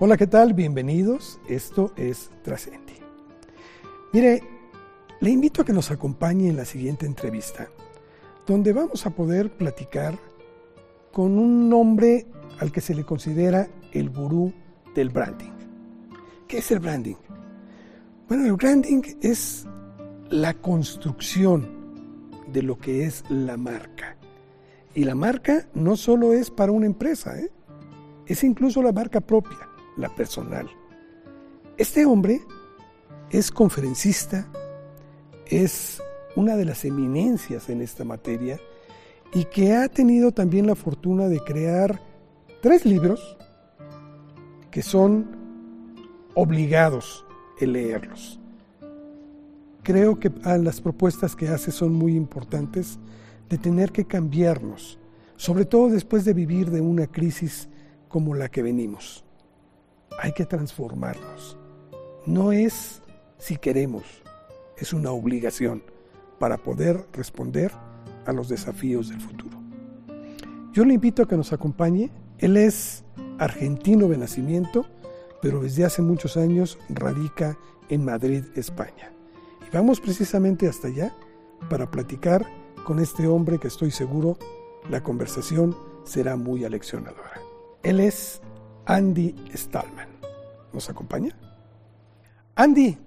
Hola, ¿qué tal? Bienvenidos. Esto es Trascendi. Mire, le invito a que nos acompañe en la siguiente entrevista, donde vamos a poder platicar con un hombre al que se le considera el gurú del branding. ¿Qué es el branding? Bueno, el branding es la construcción de lo que es la marca. Y la marca no solo es para una empresa, ¿eh? es incluso la marca propia la personal. Este hombre es conferencista, es una de las eminencias en esta materia y que ha tenido también la fortuna de crear tres libros que son obligados el leerlos. Creo que las propuestas que hace son muy importantes de tener que cambiarnos, sobre todo después de vivir de una crisis como la que venimos hay que transformarnos. No es si queremos, es una obligación para poder responder a los desafíos del futuro. Yo le invito a que nos acompañe. Él es argentino de nacimiento, pero desde hace muchos años radica en Madrid, España. Y vamos precisamente hasta allá para platicar con este hombre que estoy seguro la conversación será muy aleccionadora. Él es Andy Stallman. ¿Nos acompaña? Andy,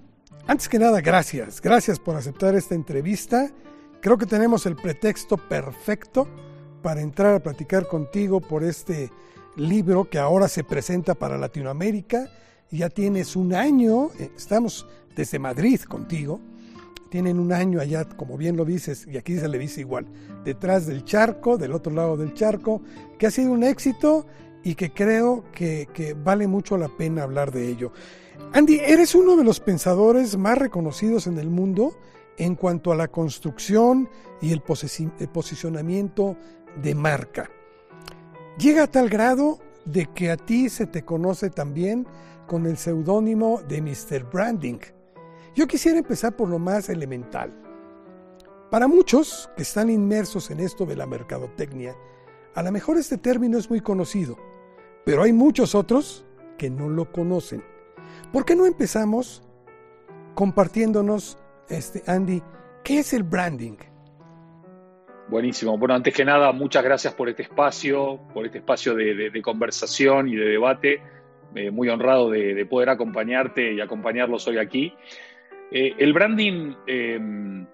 antes que nada, gracias. Gracias por aceptar esta entrevista. Creo que tenemos el pretexto perfecto para entrar a platicar contigo por este libro que ahora se presenta para Latinoamérica. Ya tienes un año, eh, estamos desde Madrid contigo. Tienen un año allá, como bien lo dices, y aquí se le dice igual, detrás del charco, del otro lado del charco, que ha sido un éxito y que creo que, vale mucho la pena hablar de ello. Andy, eres uno de los pensadores más reconocidos en el mundo en cuanto a la construcción y el, posicionamiento de marca. Llega a tal grado de que a ti se te conoce también con el seudónimo de Mr. Branding. Yo quisiera empezar por lo más elemental. Para muchos que están inmersos en esto de la mercadotecnia, a lo mejor este término es muy conocido, pero hay muchos otros que no lo conocen. ¿Por qué no empezamos compartiéndonos, este, Andy, qué es el branding? Buenísimo. Bueno, antes que nada, muchas gracias por este espacio, por este espacio de, conversación y de debate. Eh, muy honrado de, poder acompañarte y acompañarlos hoy aquí. Eh, el branding em,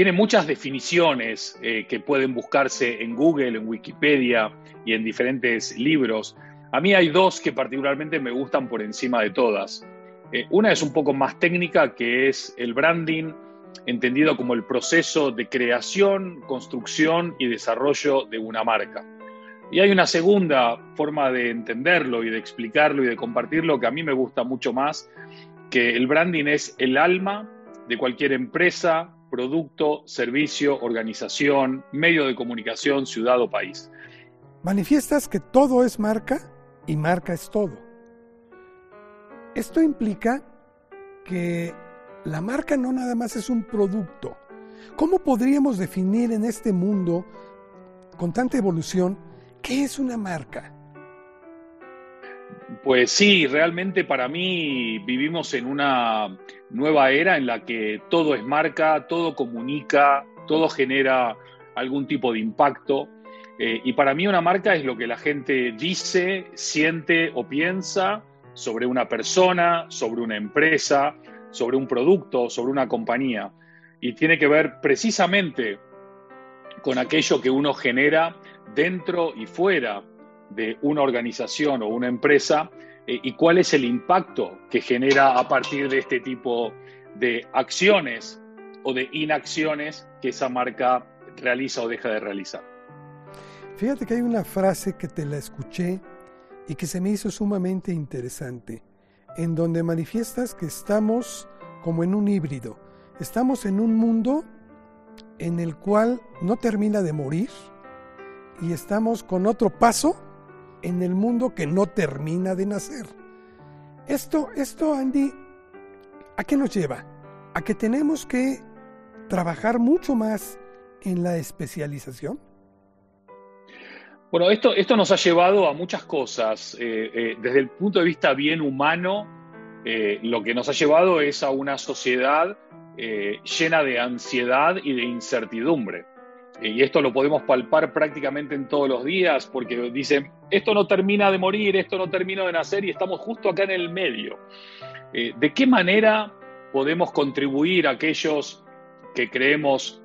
tiene muchas definiciones eh, que pueden buscarse en Google, en Wikipedia y en diferentes libros. A mí hay dos que particularmente me gustan por encima de todas. Eh, una es un poco más técnica, que es el branding, entendido como el proceso de creación, construcción y desarrollo de una marca. Y hay una segunda forma de entenderlo y de explicarlo y de compartirlo que a mí me gusta mucho más, que el branding es el alma de cualquier empresa, producto, servicio, organización, medio de comunicación, ciudad o país. Manifiestas que todo es marca y marca es todo. Esto implica que la marca no nada más es un producto. ¿Cómo podríamos definir en este mundo con tanta evolución qué es una marca? Pues sí, realmente para mí vivimos en una nueva era en la que todo es marca, todo comunica, todo genera algún tipo de impacto. Eh, y para mí una marca es lo que la gente dice, siente o piensa sobre una persona, sobre una empresa, sobre un producto, sobre una compañía. Y tiene que ver precisamente con aquello que uno genera dentro y fuera de una organización o una empresa eh, y cuál es el impacto que genera a partir de este tipo de acciones o de inacciones que esa marca realiza o deja de realizar. Fíjate que hay una frase que te la escuché y que se me hizo sumamente interesante, en donde manifiestas que estamos como en un híbrido, estamos en un mundo en el cual no termina de morir y estamos con otro paso en el mundo que no termina de nacer. Esto, esto, Andy, ¿a qué nos lleva? A que tenemos que trabajar mucho más en la especialización. Bueno, esto, esto nos ha llevado a muchas cosas. Eh, eh, desde el punto de vista bien humano, eh, lo que nos ha llevado es a una sociedad llena de ansiedad y de incertidumbre. Y esto lo podemos palpar prácticamente en todos los días porque dicen, esto no termina de morir, esto no termina de nacer y estamos justo acá en el medio. ¿De qué manera podemos contribuir a aquellos que creemos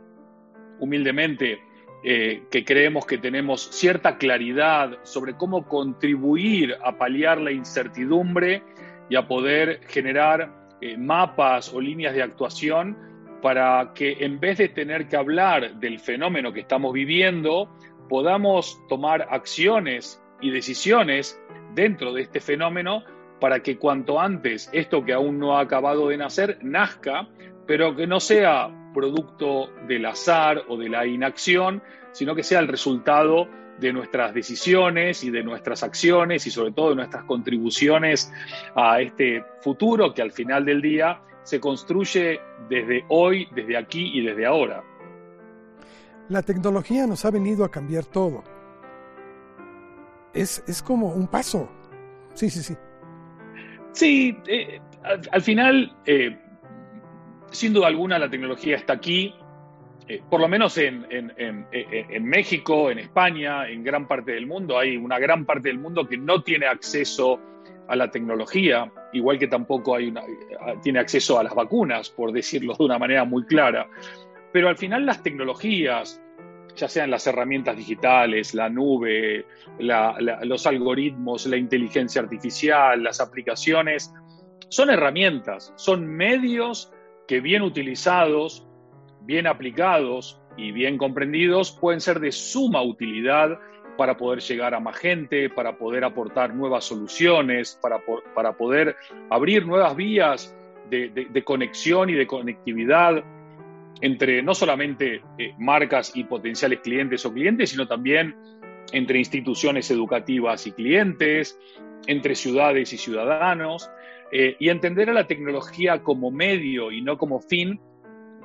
humildemente eh, que creemos que tenemos cierta claridad sobre cómo contribuir a paliar la incertidumbre y a poder generar eh, mapas o líneas de actuación para que en vez de tener que hablar del fenómeno que estamos viviendo, podamos tomar acciones y decisiones dentro de este fenómeno para que cuanto antes esto que aún no ha acabado de nacer nazca, pero que no sea producto del azar o de la inacción, sino que sea el resultado de nuestras decisiones y de nuestras acciones y sobre todo de nuestras contribuciones a este futuro que al final del día se construye desde hoy, desde aquí y desde ahora. La tecnología nos ha venido a cambiar todo. Es, como un paso. Sí, sí, sí. Sí, eh, al, final eh, sin duda alguna la tecnología está aquí, eh, por lo menos en, México, en España, en gran parte del mundo, hay una gran parte del mundo que no tiene acceso a la tecnología, igual que tampoco hay una, tiene acceso a las vacunas, por decirlo de una manera muy clara. Pero al final las tecnologías, ya sean las herramientas digitales, la nube, los algoritmos, la inteligencia artificial, las aplicaciones, son herramientas, son medios que bien utilizados, bien aplicados y bien comprendidos pueden ser de suma utilidad para poder llegar a más gente, para poder aportar nuevas soluciones, para, para poder abrir nuevas vías de, conexión y de conectividad entre no solamente eh, marcas y potenciales clientes o clientes, sino también entre instituciones educativas y clientes, entre ciudades y ciudadanos, eh, y entender a la tecnología como medio y no como fin,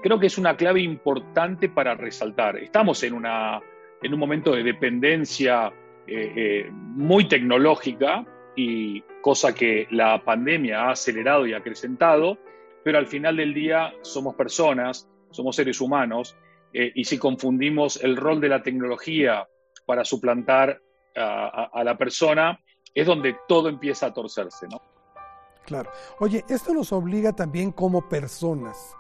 creo que es una clave importante para resaltar. Estamos en, una, en un momento de dependencia eh, eh, muy tecnológica y cosa que la pandemia ha acelerado y acrecentado, pero al final del día somos personas, somos seres humanos, y si confundimos el rol de la tecnología para suplantar a, la persona, es donde todo empieza a torcerse, ¿no? Claro. Oye, esto nos obliga también como personas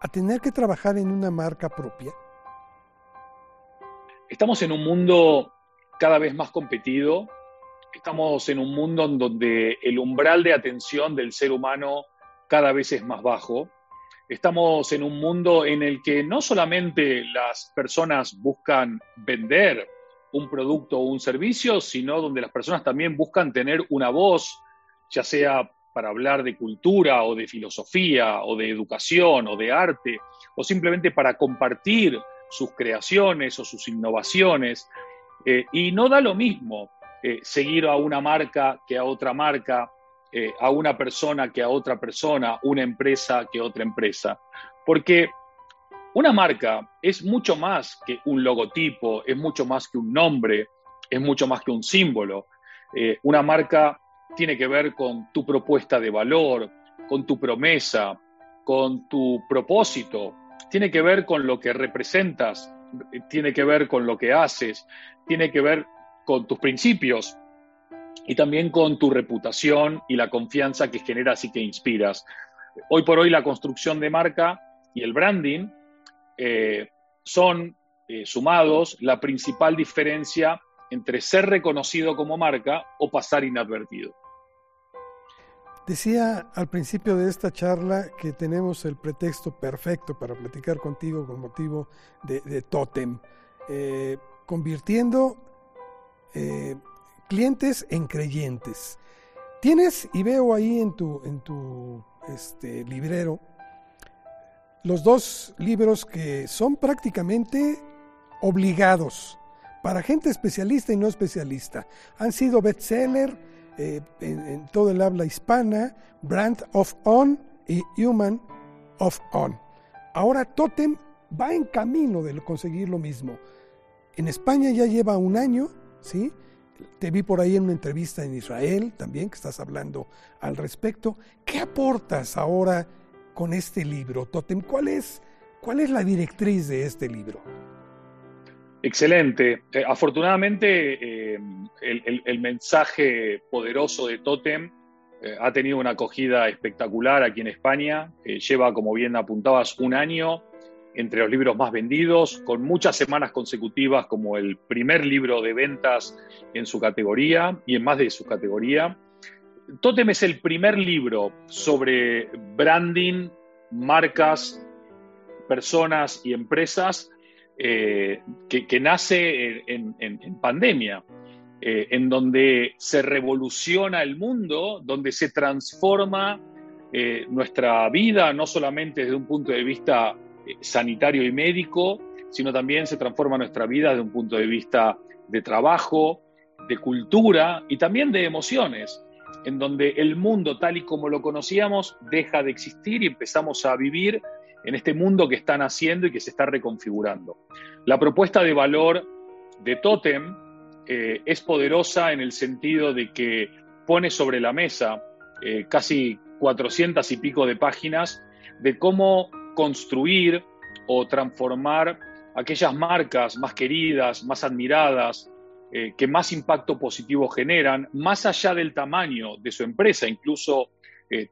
a tener que trabajar en una marca propia. Estamos en un mundo cada vez más competido, estamos en un mundo en donde el umbral de atención del ser humano cada vez es más bajo. Estamos en un mundo en el que no solamente las personas buscan vender un producto o un servicio, sino donde las personas también buscan tener una voz, ya sea para hablar de cultura o de filosofía o de educación o de arte o simplemente para compartir sus creaciones o sus innovaciones. Eh, y no da lo mismo eh, seguir a una marca que a otra marca, eh, a una persona que a otra persona, una empresa que otra empresa. Porque una marca es mucho más que un logotipo, es mucho más que un nombre, es mucho más que un símbolo. una marca tiene que ver con tu propuesta de valor, con tu promesa, con tu propósito, tiene que ver con lo que representas, tiene que ver con lo que haces, tiene que ver con tus principios y también con tu reputación y la confianza que generas y que inspiras. Hoy por hoy la construcción de marca y el branding eh, son eh, sumados la principal diferencia entre ser reconocido como marca o pasar inadvertido. Decía al principio de esta charla que tenemos el pretexto perfecto para platicar contigo con motivo de, Totem, eh, convirtiendo eh, clientes en creyentes. Tienes, y veo ahí en tu, en tu este, librero, los dos libros que son prácticamente obligados para gente especialista y no especialista. Han sido bestseller eh, en, todo el habla hispana, Brand of On y Human of On. Ahora Totem va en camino de conseguir lo mismo. En España ya lleva un año ¿sí? Te vi por ahí en una entrevista en Israel también, que estás hablando al respecto. ¿Qué aportas ahora con este libro, Totem? ¿Cuál es, cuál es la directriz de este libro? Excelente. Eh, afortunadamente, eh, el, mensaje poderoso de Totem eh, ha tenido una acogida espectacular aquí en España. lleva, como bien apuntabas, un año entre los libros más vendidos, con muchas semanas consecutivas como el primer libro de ventas en su categoría y en más de su categoría. Totem es el primer libro sobre branding, marcas, personas y empresas eh, que, nace en, pandemia, eh, en donde se revoluciona el mundo, donde se transforma eh, nuestra vida, no solamente desde un punto de vista sanitario y médico, sino también se transforma nuestra vida desde un punto de vista de trabajo, de cultura y también de emociones, en donde el mundo tal y como lo conocíamos deja de existir y empezamos a vivir en este mundo que están haciendo y que se está reconfigurando. La propuesta de valor de Totem eh, es poderosa en el sentido de que pone sobre la mesa eh, casi 400 y pico de páginas de cómo construir o transformar aquellas marcas más queridas, más admiradas, eh, que más impacto positivo generan, más allá del tamaño de su empresa, incluso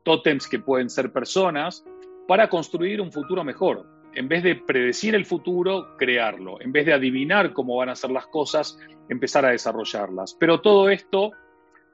tótems que pueden ser personas, para construir un futuro mejor. En vez de predecir el futuro, crearlo. En vez de adivinar cómo van a ser las cosas, empezar a desarrollarlas. Pero todo esto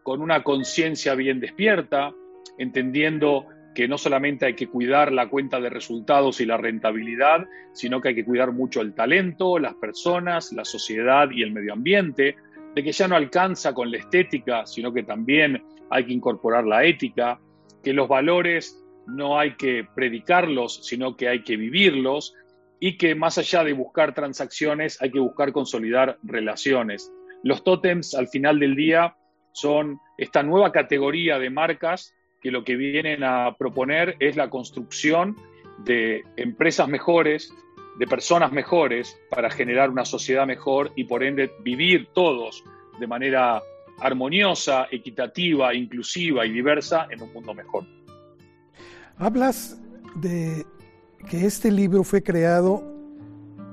con una conciencia bien despierta, entendiendo que no solamente hay que cuidar la cuenta de resultados y la rentabilidad, sino que hay que cuidar mucho el talento, las personas, la sociedad y el medio ambiente, de que ya no alcanza con la estética, sino que también hay que incorporar la ética, que los valores no hay que predicarlos, sino que hay que vivirlos y que más allá de buscar transacciones hay que buscar consolidar relaciones. Los tótems al final del día son esta nueva categoría de marcas que lo que vienen a proponer es la construcción de empresas mejores, de personas mejores para generar una sociedad mejor y por ende vivir todos de manera armoniosa, equitativa, inclusiva y diversa en un mundo mejor. Hablas de que este libro fue creado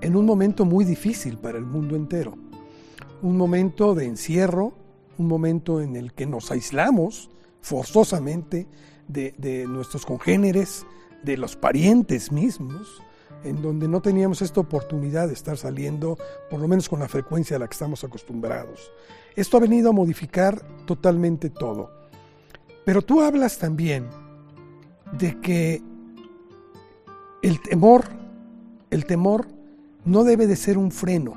en un momento muy difícil para el mundo entero. Un momento de encierro, un momento en el que nos aislamos forzosamente de, nuestros congéneres, de los parientes mismos, en donde no teníamos esta oportunidad de estar saliendo, por lo menos con la frecuencia a la que estamos acostumbrados. Esto ha venido a modificar totalmente todo. Pero tú hablas también de que el temor, el temor no debe de ser un freno,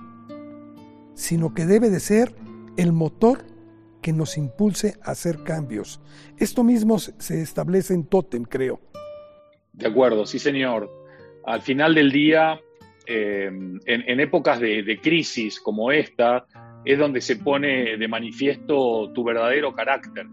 sino que debe de ser el motor que nos impulse a hacer cambios. Esto mismo se establece en Totem, creo. De acuerdo, sí señor. Al final del día, eh, en, épocas de, crisis como esta, es donde se pone de manifiesto tu verdadero carácter.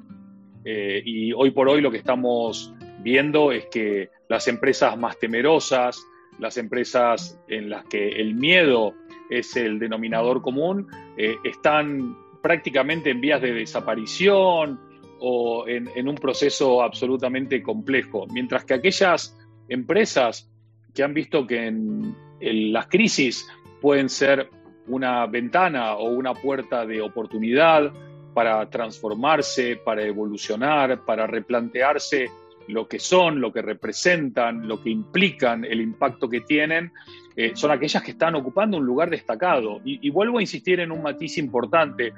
Eh, y hoy por hoy lo que estamos viendo es que las empresas más temerosas, las empresas en las que el miedo es el denominador común, eh, están prácticamente en vías de desaparición o en, un proceso absolutamente complejo, mientras que aquellas empresas que han visto que en, en las crisis pueden ser una ventana o una puerta de oportunidad para transformarse, para evolucionar, para replantearse lo que son, lo que representan, lo que implican, el impacto que tienen, eh, son aquellas que están ocupando un lugar destacado. Y, vuelvo a insistir en un matiz importante.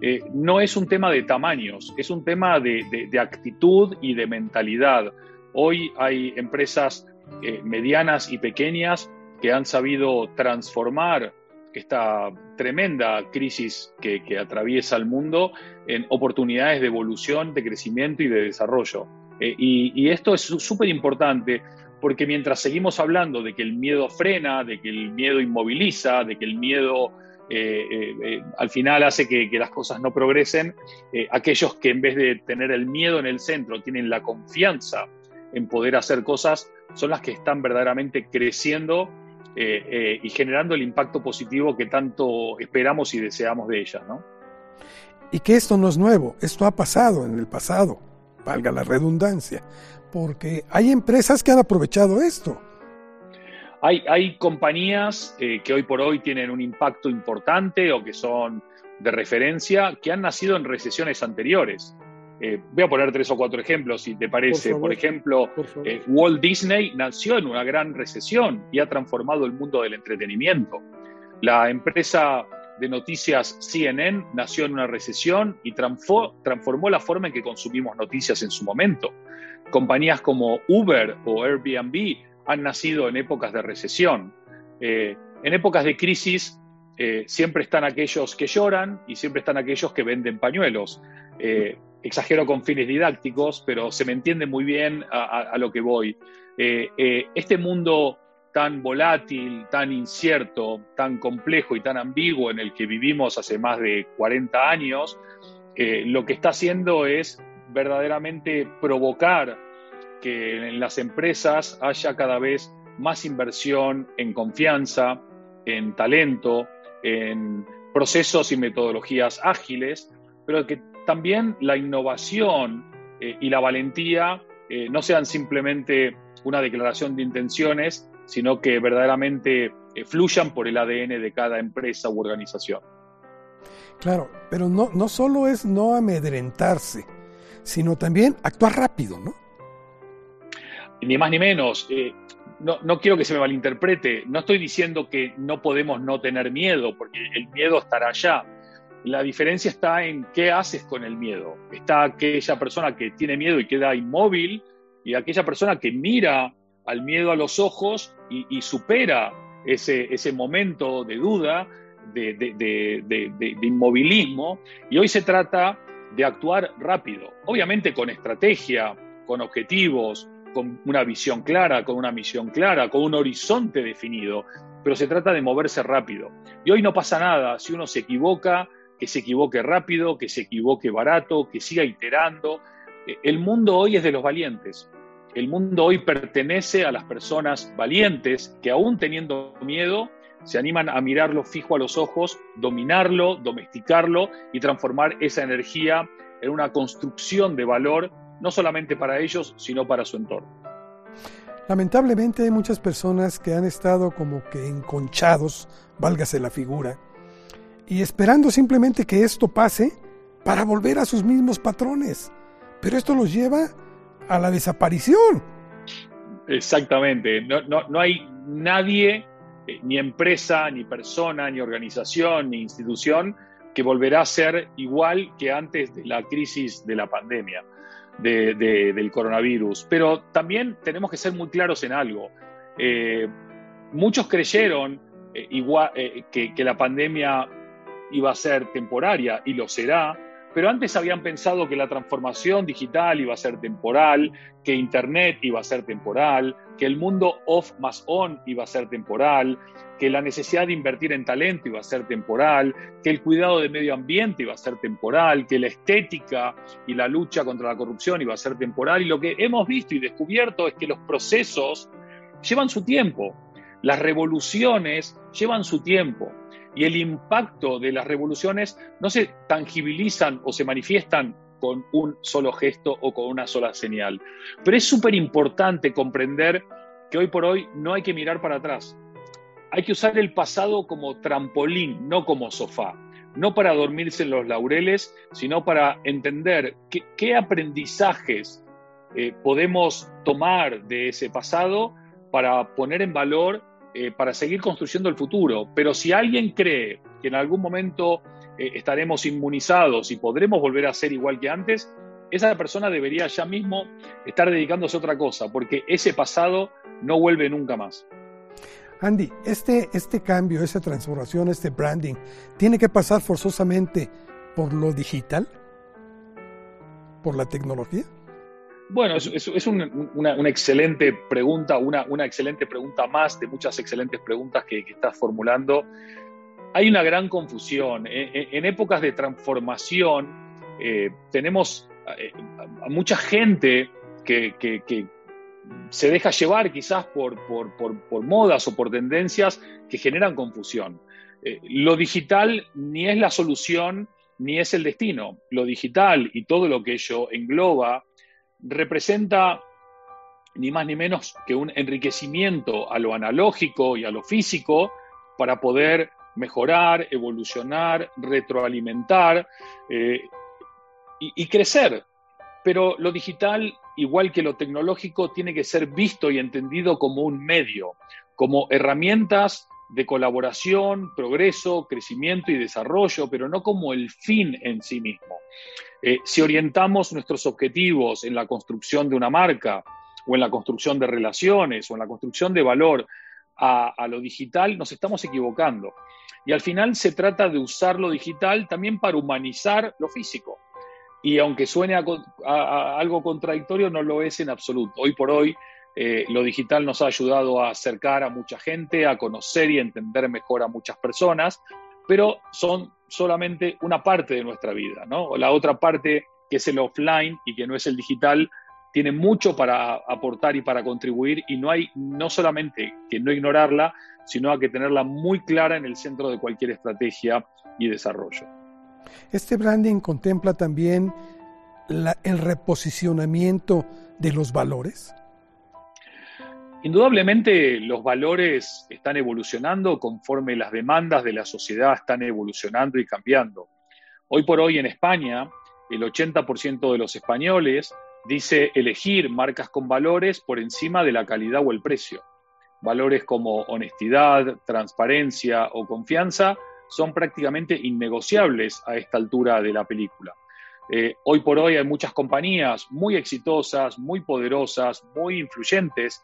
Eh, no es un tema de tamaños, es un tema de, actitud y de mentalidad. Hoy hay empresas eh, medianas y pequeñas que han sabido transformar esta tremenda crisis que, que atraviesa el mundo en oportunidades de evolución, de crecimiento y de desarrollo. Eh, y, esto es súper importante porque mientras seguimos hablando de que el miedo frena, de que el miedo inmoviliza, de que el miedo eh, eh, al final hace que, las cosas no progresen, aquellos que en vez de tener el miedo en el centro tienen la confianza en poder hacer cosas, son las que están verdaderamente creciendo y generando el impacto positivo que tanto esperamos y deseamos de ellas, ¿no? Y que esto no es nuevo, esto ha pasado en el pasado, valga la redundancia, porque hay empresas que han aprovechado esto. Hay, hay compañías eh, que hoy por hoy tienen un impacto importante o que son de referencia que han nacido en recesiones anteriores. Eh, voy a poner tres o cuatro ejemplos, si te parece. Por, ejemplo, eh, Walt Disney nació en una gran recesión y ha transformado el mundo del entretenimiento. La empresa de noticias CNN nació en una recesión y transformó la forma en que consumimos noticias en su momento. Compañías como Uber o Airbnb han nacido en épocas de recesión. Eh, en épocas de crisis siempre están aquellos que lloran y siempre están aquellos que venden pañuelos exagero con fines didácticos, pero se me entiende muy bien a, lo que voy. Eh, eh, este mundo tan volátil, tan incierto, tan complejo y tan ambiguo en el que vivimos hace más de 40 años, eh, lo que está haciendo es verdaderamente provocar que en las empresas haya cada vez más inversión en confianza, en talento, en procesos y metodologías ágiles, pero que también la innovación eh, y la valentía eh, no sean simplemente una declaración de intenciones, sino que verdaderamente eh, fluyan por el ADN de cada empresa u organización. Claro, pero no, no solo es no amedrentarse, sino también actuar rápido, ¿no? Ni más ni menos. no, no, quiero que se me malinterprete. No estoy diciendo que no podemos no tener miedo, porque el miedo estará allá. La diferencia está en qué haces con el miedo. Está aquella persona que tiene miedo y queda inmóvil y aquella persona que mira al miedo a los ojos y, supera ese, ese, momento de duda, de, de, inmovilismo. Y hoy se trata de actuar rápido, obviamente con estrategia, con objetivos, con una visión clara, con una misión clara, con un horizonte definido, pero se trata de moverse rápido. Y hoy no pasa nada si uno se equivoca, que se equivoque rápido, que se equivoque barato, que siga iterando. Eh, el mundo hoy es de los valientes. El mundo hoy pertenece a las personas valientes que aún teniendo miedo se animan a mirarlo fijo a los ojos, dominarlo, domesticarlo y transformar esa energía en una construcción de valor, no solamente para ellos, sino para su entorno. Lamentablemente hay muchas personas que han estado como que enconchados, válgase la figura, y esperando simplemente que esto pase para volver a sus mismos patrones. Pero esto los lleva a la desaparición. Exactamente. No, no, no hay nadie, eh, ni empresa, ni persona, ni organización, ni institución, que volverá a ser igual que antes de la crisis de la pandemia, del coronavirus. Pero también tenemos que ser muy claros en algo. Eh, muchos creyeron eh, igual, que, que la pandemia iba a ser temporaria y lo será, pero antes habían pensado que la transformación digital iba a ser temporal, que Internet iba a ser temporal, que el mundo off más on iba a ser temporal, que la necesidad de invertir en talento iba a ser temporal, que el cuidado del medio ambiente iba a ser temporal, que la estética y la lucha contra la corrupción iba a ser temporal. Y lo que hemos visto y descubierto es que los procesos llevan su tiempo, las revoluciones llevan su tiempo y el impacto de las revoluciones no se tangibilizan o se manifiestan con un solo gesto o con una sola señal. Pero es súper importante comprender que hoy por hoy no hay que mirar para atrás. Hay que usar el pasado como trampolín, no como sofá. No para dormirse en los laureles, sino para entender qué, aprendizajes eh, podemos tomar de ese pasado para poner en valor eh, para seguir construyendo el futuro. Pero si alguien cree que en algún momento eh, estaremos inmunizados y podremos volver a ser igual que antes, esa persona debería ya mismo estar dedicándose a otra cosa, porque ese pasado no vuelve nunca más. Andy, este, este cambio, esa transformación, este branding, ¿tiene que pasar forzosamente por lo digital? ¿Por la tecnología? Bueno, es, una, excelente pregunta, una, excelente pregunta más de muchas excelentes preguntas que, estás formulando. Hay una gran confusión. E, e, en, épocas de transformación eh, tenemos eh, a mucha gente que, se deja llevar quizás por, modas o por tendencias que generan confusión. Eh, lo digital ni es la solución ni es el destino. Lo digital y todo lo que ello engloba representa ni más ni menos que un enriquecimiento a lo analógico y a lo físico para poder mejorar, evolucionar, retroalimentar eh, y, crecer. Pero lo digital, igual que lo tecnológico, tiene que ser visto y entendido como un medio, como herramientas de colaboración, progreso, crecimiento y desarrollo, pero no como el fin en sí mismo. Eh, si orientamos nuestros objetivos en la construcción de una marca, o en la construcción de relaciones, o en la construcción de valor a, lo digital, nos estamos equivocando. Y al final se trata de usar lo digital también para humanizar lo físico. Y aunque suene algo contradictorio, no lo es en absoluto. Hoy por hoy, eh, lo digital nos ha ayudado a acercar a mucha gente, a conocer y entender mejor a muchas personas, pero son solamente una parte de nuestra vida, ¿no? La otra parte, que es el offline y que no es el digital, tiene mucho para aportar y para contribuir y no hay no solamente que no ignorarla, sino a que tenerla muy clara en el centro de cualquier estrategia y desarrollo. Este branding contempla también el reposicionamiento de los valores. Indudablemente los valores están evolucionando conforme las demandas de la sociedad están evolucionando y cambiando. Hoy por hoy en España, el 80% de los españoles dice elegir marcas con valores por encima de la calidad o el precio. Valores como honestidad, transparencia o confianza son prácticamente innegociables a esta altura de la película. Eh, hoy por hoy hay muchas compañías muy exitosas, muy poderosas, muy influyentes,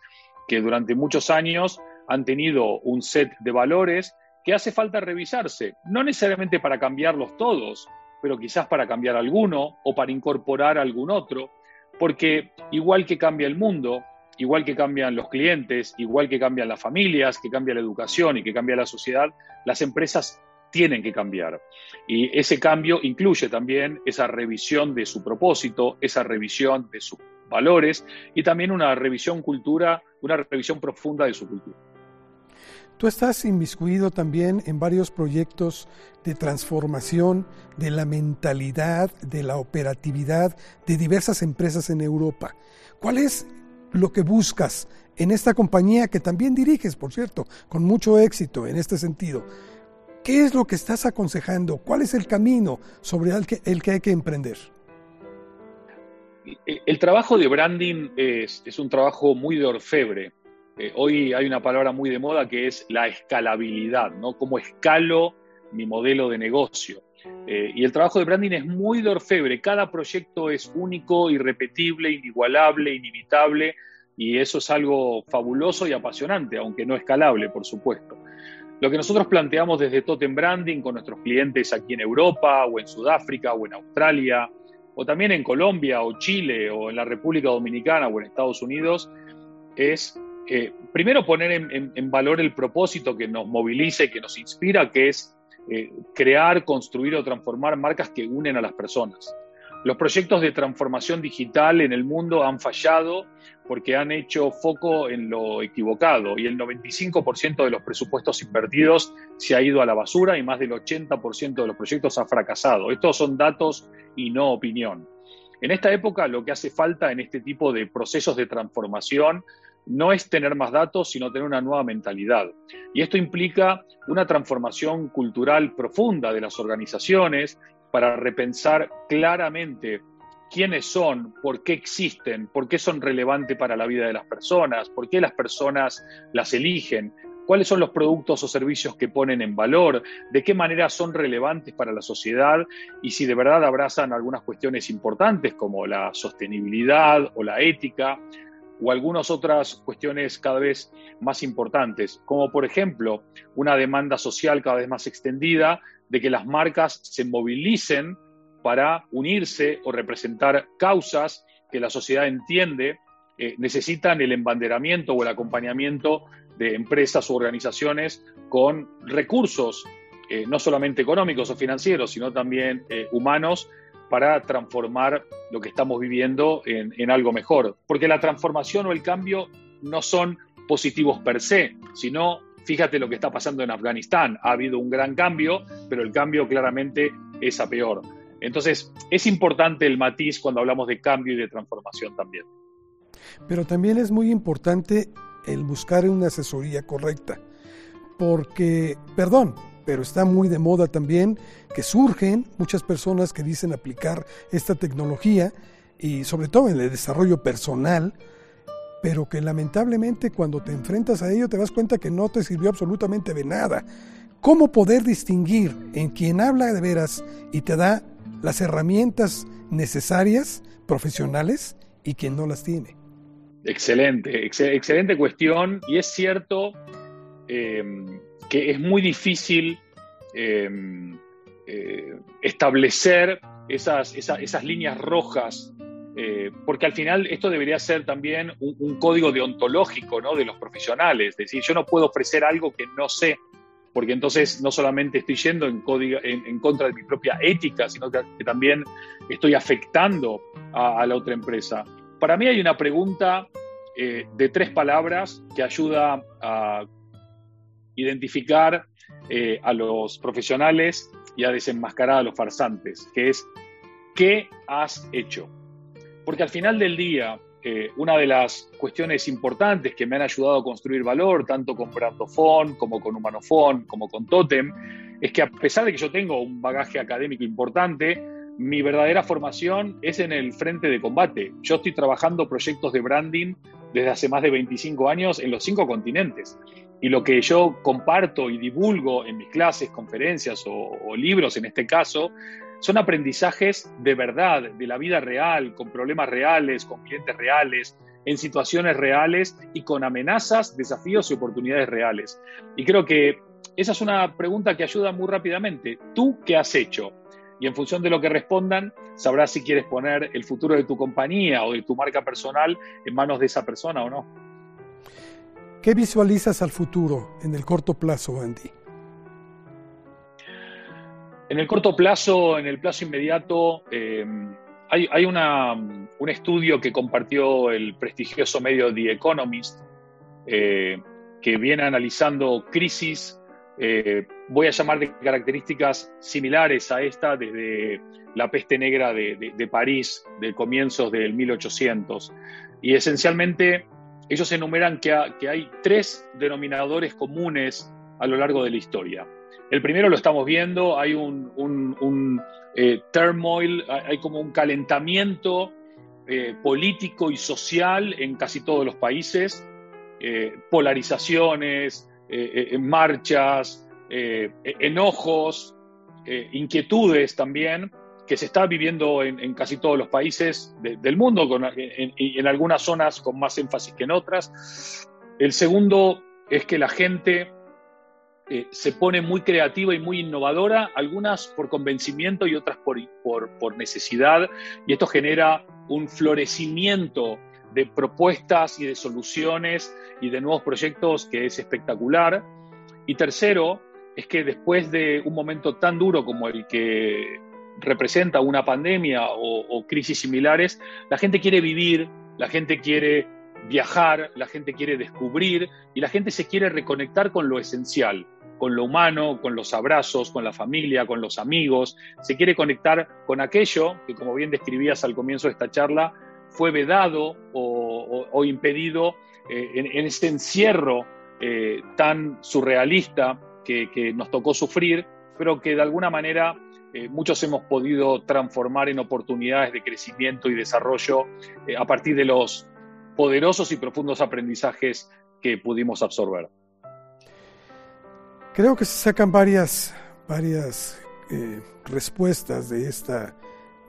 que durante muchos años han tenido un set de valores que hace falta revisarse, no necesariamente para cambiarlos todos, pero quizás para cambiar alguno o para incorporar algún otro, porque igual que cambia el mundo, igual que cambian los clientes, igual que cambian las familias, que cambia la educación y que cambia la sociedad, las empresas tienen que cambiar. Y ese cambio incluye también esa revisión de su propósito, esa revisión de sus valores y también una revisión cultura, una revisión profunda de su cultura. Tú estás inmiscuido también en varios proyectos de transformación de la mentalidad, de la operatividad de diversas empresas en Europa. ¿Cuál es lo que buscas en esta compañía que también diriges, por cierto, con mucho éxito en este sentido? ¿Qué es lo que estás aconsejando? ¿Cuál es el camino sobre el que, el que hay que emprender? El trabajo de branding es, un trabajo muy de orfebre. Eh, hoy hay una palabra muy de moda que es la escalabilidad, ¿no? Cómo escalo mi modelo de negocio. Eh, y el trabajo de branding es muy de orfebre. Cada proyecto es único, irrepetible, inigualable, inimitable. Y eso es algo fabuloso y apasionante, aunque no escalable, por supuesto. Lo que nosotros planteamos desde Totem Branding con nuestros clientes aquí en Europa o en Sudáfrica o en Australia o también en Colombia o Chile o en la República Dominicana o en Estados Unidos es eh, primero poner en, valor el propósito que nos moviliza y que nos inspira, que es eh, crear, construir o transformar marcas que unen a las personas. Los proyectos de transformación digital en el mundo han fallado porque han hecho foco en lo equivocado y el 95% de los presupuestos invertidos se ha ido a la basura y más del 80% de los proyectos ha fracasado. Estos son datos y no opinión. En esta época lo que hace falta en este tipo de procesos de transformación no es tener más datos, sino tener una nueva mentalidad. Y esto implica una transformación cultural profunda de las organizaciones, para repensar claramente quiénes son, por qué existen, por qué son relevantes para la vida de las personas, por qué las personas las eligen, cuáles son los productos o servicios que ponen en valor, de qué manera son relevantes para la sociedad y si de verdad abrazan algunas cuestiones importantes como la sostenibilidad o la ética o algunas otras cuestiones cada vez más importantes, como por ejemplo una demanda social cada vez más extendida de que las marcas se movilicen para unirse o representar causas que la sociedad entiende eh, necesitan el embanderamiento o el acompañamiento de empresas u organizaciones con recursos, eh, no solamente económicos o financieros, sino también eh, humanos, para transformar lo que estamos viviendo en, en algo mejor. Porque la transformación o el cambio no son positivos per se, sino Fíjate lo que está pasando en Afganistán. Ha habido un gran cambio, pero el cambio claramente es a peor. Entonces, es importante el matiz cuando hablamos de cambio y de transformación también. Pero también es muy importante el buscar una asesoría correcta, porque, perdón, pero está muy de moda también que surgen muchas personas que dicen aplicar esta tecnología y sobre todo en el desarrollo personal, pero que lamentablemente cuando te enfrentas a ello te das cuenta que no te sirvió absolutamente de nada. ¿Cómo poder distinguir en quien habla de veras y te da las herramientas necesarias, profesionales, y quien no las tiene? Excelente, excelente cuestión. Y es cierto eh, que es muy difícil eh, eh, establecer esas, esas, líneas rojas, porque al final esto debería ser también un, código deontológico ¿no? de los profesionales. Es decir, yo no puedo ofrecer algo que no sé, porque entonces no solamente estoy yendo en, contra de mi propia ética, sino que, también estoy afectando a la otra empresa. Para mí hay una pregunta eh, de tres palabras que ayuda a identificar eh, a los profesionales y a desenmascarar a los farsantes, que es ¿qué has hecho? Porque al final del día, eh, una de las cuestiones importantes que me han ayudado a construir valor, tanto con Brandofon como con Humanofon, como con Totem, es que a pesar de que yo tengo un bagaje académico importante, mi verdadera formación es en el frente de combate. Yo estoy trabajando proyectos de branding desde hace más de 25 años en los cinco continentes. Y lo que yo comparto y divulgo en mis clases, conferencias o, libros en este caso, son aprendizajes de verdad, de la vida real, con problemas reales, con clientes reales, en situaciones reales y con amenazas, desafíos y oportunidades reales. Y creo que esa es una pregunta que ayuda muy rápidamente. ¿Tú qué has hecho? y en función de lo que respondan, sabrás si quieres poner el futuro de tu compañía o de tu marca personal en manos de esa persona o no. ¿Qué visualizas al futuro en el corto plazo, Andy? En el corto plazo, en el plazo inmediato, eh, hay, un estudio que compartió el prestigioso medio The Economist, eh, que viene analizando crisis eh, voy a llamar de características similares a esta desde la peste negra de, París, de comienzos del 1800. Y esencialmente ellos enumeran que, hay tres denominadores comunes a lo largo de la historia. El primero lo estamos viendo, hay un, eh, turmoil, hay como un calentamiento eh, político y social en casi todos los países, polarizaciones, eh, eh, marchas, eh, enojos, inquietudes también, que se está viviendo en, casi todos los países del mundo, en, algunas zonas con más énfasis que en otras. El segundo es que la gente se pone muy creativa y muy innovadora, algunas por convencimiento y otras por, por, necesidad, y esto genera un florecimiento de propuestas y de soluciones y de nuevos proyectos que es espectacular. Y tercero, es que después de un momento tan duro como el que representa una pandemia o, crisis similares, la gente quiere vivir, la gente quiere viajar, la gente quiere descubrir y la gente se quiere reconectar con lo esencial, con lo humano, con los abrazos, con la familia, con los amigos, se quiere conectar con aquello que, como bien describías al comienzo de esta charla, fue vedado o, impedido eh, en, este encierro eh, tan surrealista que, nos tocó sufrir, pero que de alguna manera eh, muchos hemos podido transformar en oportunidades de crecimiento y desarrollo a partir de los poderosos y profundos aprendizajes que pudimos absorber. Creo que se sacan varias, varias respuestas de esta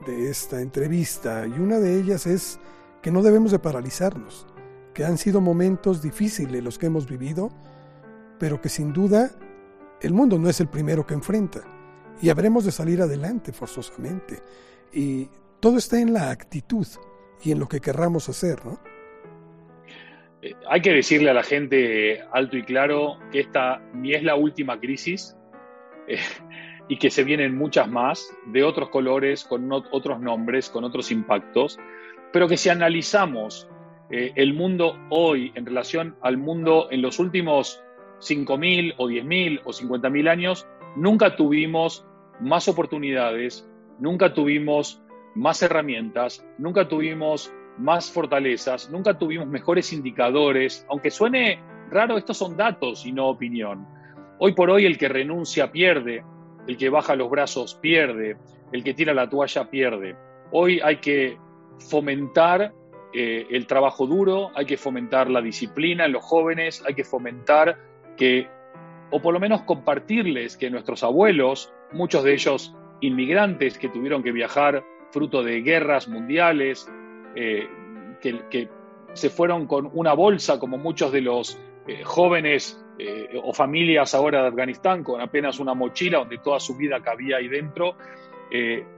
de esta entrevista y una de ellas es que no debemos de paralizarnos, que han sido momentos difíciles los que hemos vivido, pero que sin duda el mundo no es el primero que enfrenta y habremos de salir adelante forzosamente. Y todo está en la actitud y en lo que querramos hacer, ¿no? Hay que decirle a la gente alto y claro que esta ni es la última crisis. Eh, y que se vienen muchas más de otros colores, con otros nombres, con otros impactos, pero que si analizamos eh, el mundo hoy en relación al mundo en los últimos 5.000 o 10.000 o 50.000 años, nunca tuvimos más oportunidades, nunca tuvimos más herramientas, nunca tuvimos más fortalezas, nunca tuvimos mejores indicadores, aunque suene raro, estos son datos y no opinión. Hoy por hoy el que renuncia pierde, el que baja los brazos pierde, el que tira la toalla pierde. Hoy hay que fomentar eh, el trabajo duro, hay que fomentar la disciplina en los jóvenes, hay que fomentar que, o por lo menos compartirles que nuestros abuelos, muchos de ellos inmigrantes que tuvieron que viajar fruto de guerras mundiales, eh, que, se fueron con una bolsa, como muchos de los eh, jóvenes eh, o familias ahora de Afganistán, con apenas una mochila donde toda su vida cabía ahí dentro.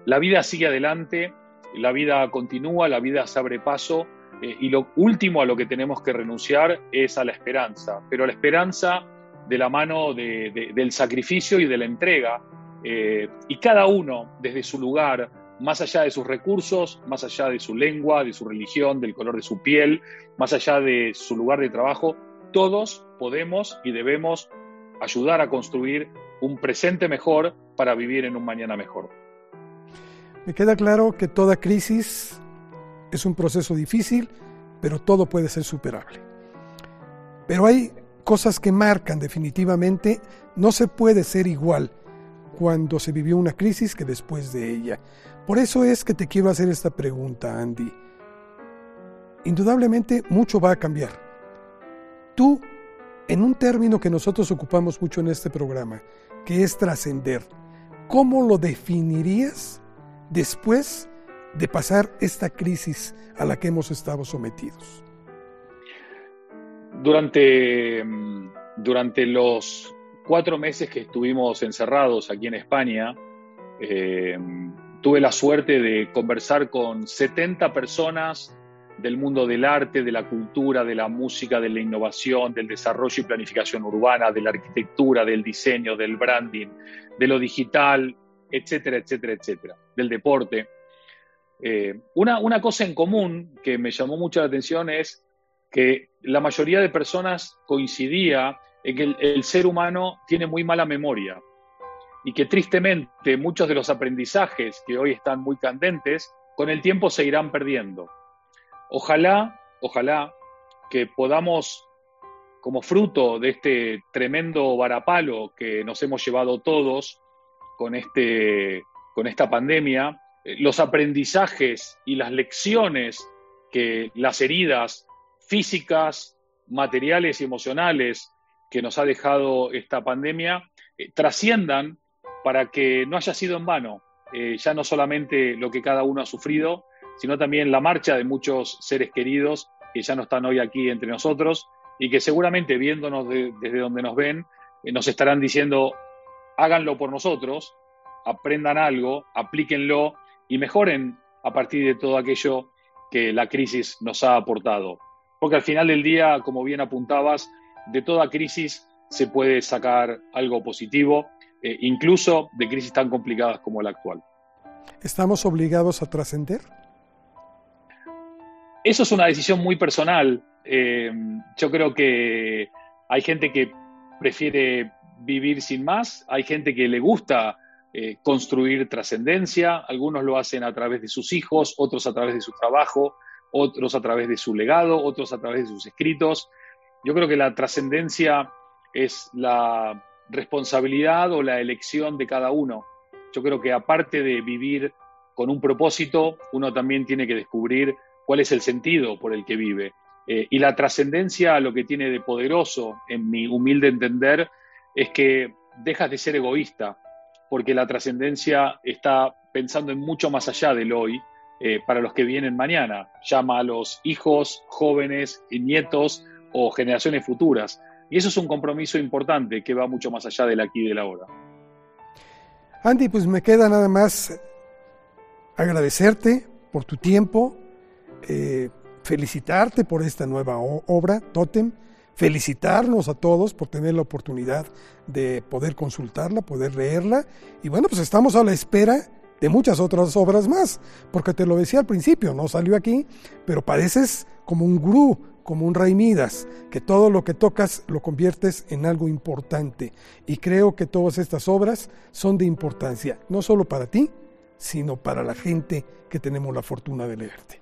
la vida sigue adelante, la vida continúa, la vida se abre paso y lo último a lo que tenemos que renunciar es a la esperanza, pero a la esperanza de la mano del sacrificio y de la entrega. y cada uno, desde su lugar, más allá de sus recursos, más allá de su lengua, de su religión, del color de su piel, más allá de su lugar de trabajo, todos podemos y debemos ayudar a construir un presente mejor para vivir en un mañana mejor. Me queda claro que toda crisis es un proceso difícil, pero todo puede ser superable. Pero hay cosas que marcan definitivamente, no se puede ser igual cuando se vivió una crisis que después de ella. Por eso es que te quiero hacer esta pregunta, Andy. Indudablemente mucho va a cambiar. Tú, en un término que nosotros ocupamos mucho en este programa, que es trascender, ¿cómo lo definirías después de pasar esta crisis a la que hemos estado sometidos? Durante, durante los cuatro meses que estuvimos encerrados aquí en España, eh, tuve la suerte de conversar con 70 personas del mundo del arte, de la cultura, de la música, de la innovación, del desarrollo y planificación urbana, de la arquitectura, del diseño, del branding, de lo digital, etcétera, etcétera, etcétera, del deporte. Eh, una, una cosa en común que me llamó mucho la atención es que la mayoría de personas coincidía en que el ser humano tiene muy mala memoria y que tristemente muchos de los aprendizajes que hoy están muy candentes, con el tiempo se irán perdiendo. Ojalá, ojalá que podamos, como fruto de este tremendo varapalo que nos hemos llevado todos con, este, con esta pandemia, eh, los aprendizajes y las lecciones que las heridas físicas, materiales y emocionales que nos ha dejado esta pandemia eh, trasciendan para que no haya sido en vano, eh, ya no solamente lo que cada uno ha sufrido, sino también la marcha de muchos seres queridos que ya no están hoy aquí entre nosotros y que seguramente viéndonos desde donde nos ven, eh, nos estarán diciendo, háganlo por nosotros, aprendan algo, aplíquenlo y mejoren a partir de todo aquello que la crisis nos ha aportado. Porque al final del día, como bien apuntabas, de toda crisis se puede sacar algo positivo eh, incluso de crisis tan complicadas como la actual. ¿Estamos obligados a trascender? Eso es una decisión muy personal. Eh, yo creo que hay gente que prefiere vivir sin más, hay gente que le gusta eh, construir trascendencia, algunos lo hacen a través de sus hijos, otros a través de su trabajo, otros a través de su legado, otros a través de sus escritos. Yo creo que la trascendencia es la responsabilidad o la elección de cada uno. Yo creo que aparte de vivir con un propósito, uno también tiene que descubrir cuál es el sentido por el que vive. Eh, y la trascendencia, lo que tiene de poderoso, en mi humilde entender, es que dejas de ser egoísta, porque la trascendencia está pensando en mucho más allá del hoy, eh, para los que vienen mañana. Llama a los hijos, jóvenes, nietos o generaciones futuras. Y eso es un compromiso importante que va mucho más allá del aquí y del ahora. Andy, pues me queda nada más agradecerte por tu tiempo, eh, felicitarte por esta nueva obra, Totem, felicitarnos a todos por tener la oportunidad de poder consultarla, poder leerla. Y bueno, pues estamos a la espera de muchas otras obras más, porque te lo decía al principio, no salió aquí, pero padeces como un gurú, como un rey Midas, que todo lo que tocas lo conviertes en algo importante. Y creo que todas estas obras son de importancia, no solo para ti, sino para la gente que tenemos la fortuna de leerte.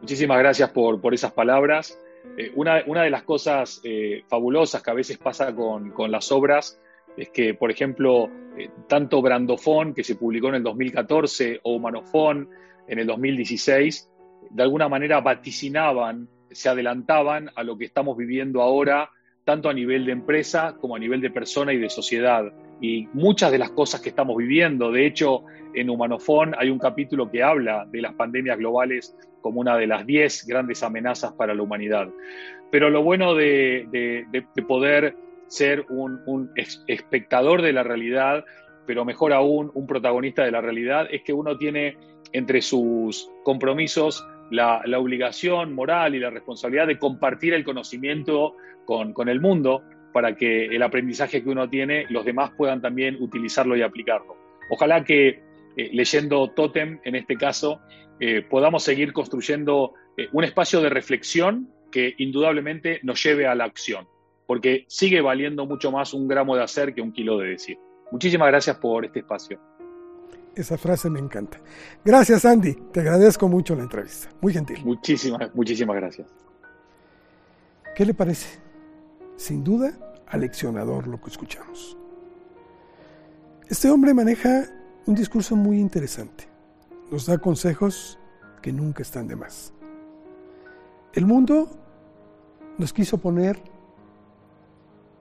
Muchísimas gracias por, por esas palabras. Eh, una, una, de las cosas eh, fabulosas que a veces pasa con, con las obras es que, por ejemplo, eh, tanto Brandofón, que se publicó en el 2014, o Humanofón en el 2016, de alguna manera vaticinaban, se adelantaban a lo que estamos viviendo ahora, tanto a nivel de empresa como a nivel de persona y de sociedad. Y muchas de las cosas que estamos viviendo, de hecho, en Humanofón hay un capítulo que habla de las pandemias globales como una de las 10 grandes amenazas para la humanidad. Pero lo bueno de, poder ser un, espectador de la realidad, pero mejor aún un protagonista de la realidad, es que uno tiene entre sus compromisos la, obligación moral y la responsabilidad de compartir el conocimiento con, con el mundo para que el aprendizaje que uno tiene, los demás puedan también utilizarlo y aplicarlo. Ojalá que eh, leyendo Totem, en este caso, eh, podamos seguir construyendo eh, un espacio de reflexión que indudablemente nos lleve a la acción, porque sigue valiendo mucho más un gramo de hacer que un kilo de decir. Muchísimas gracias por este espacio. Esa frase me encanta. Gracias, Andy. Te agradezco mucho la entrevista. Muy gentil. Muchísimas, muchísimas gracias. ¿Qué le parece? Sin duda, aleccionador lo que escuchamos. Este hombre maneja un discurso muy interesante. Nos da consejos que nunca están de más. El mundo nos quiso poner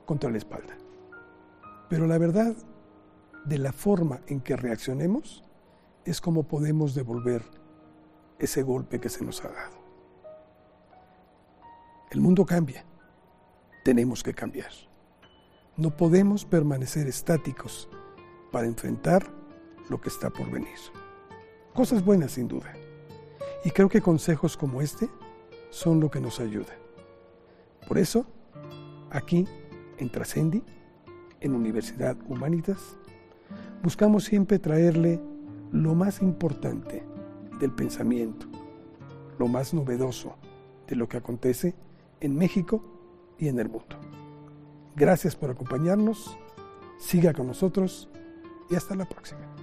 contra la espalda. Pero la verdad de la forma en que reaccionemos es como podemos devolver ese golpe que se nos ha dado. El mundo cambia. Tenemos que cambiar. No podemos permanecer estáticos para enfrentar lo que está por venir. Cosas buenas sin duda. Y creo que consejos como este son lo que nos ayuda. Por eso, aquí en Trascendi, en Universidad Humanitas, buscamos siempre traerle lo más importante del pensamiento, lo más novedoso de lo que acontece en México y en el mundo. Gracias por acompañarnos, siga con nosotros y hasta la próxima.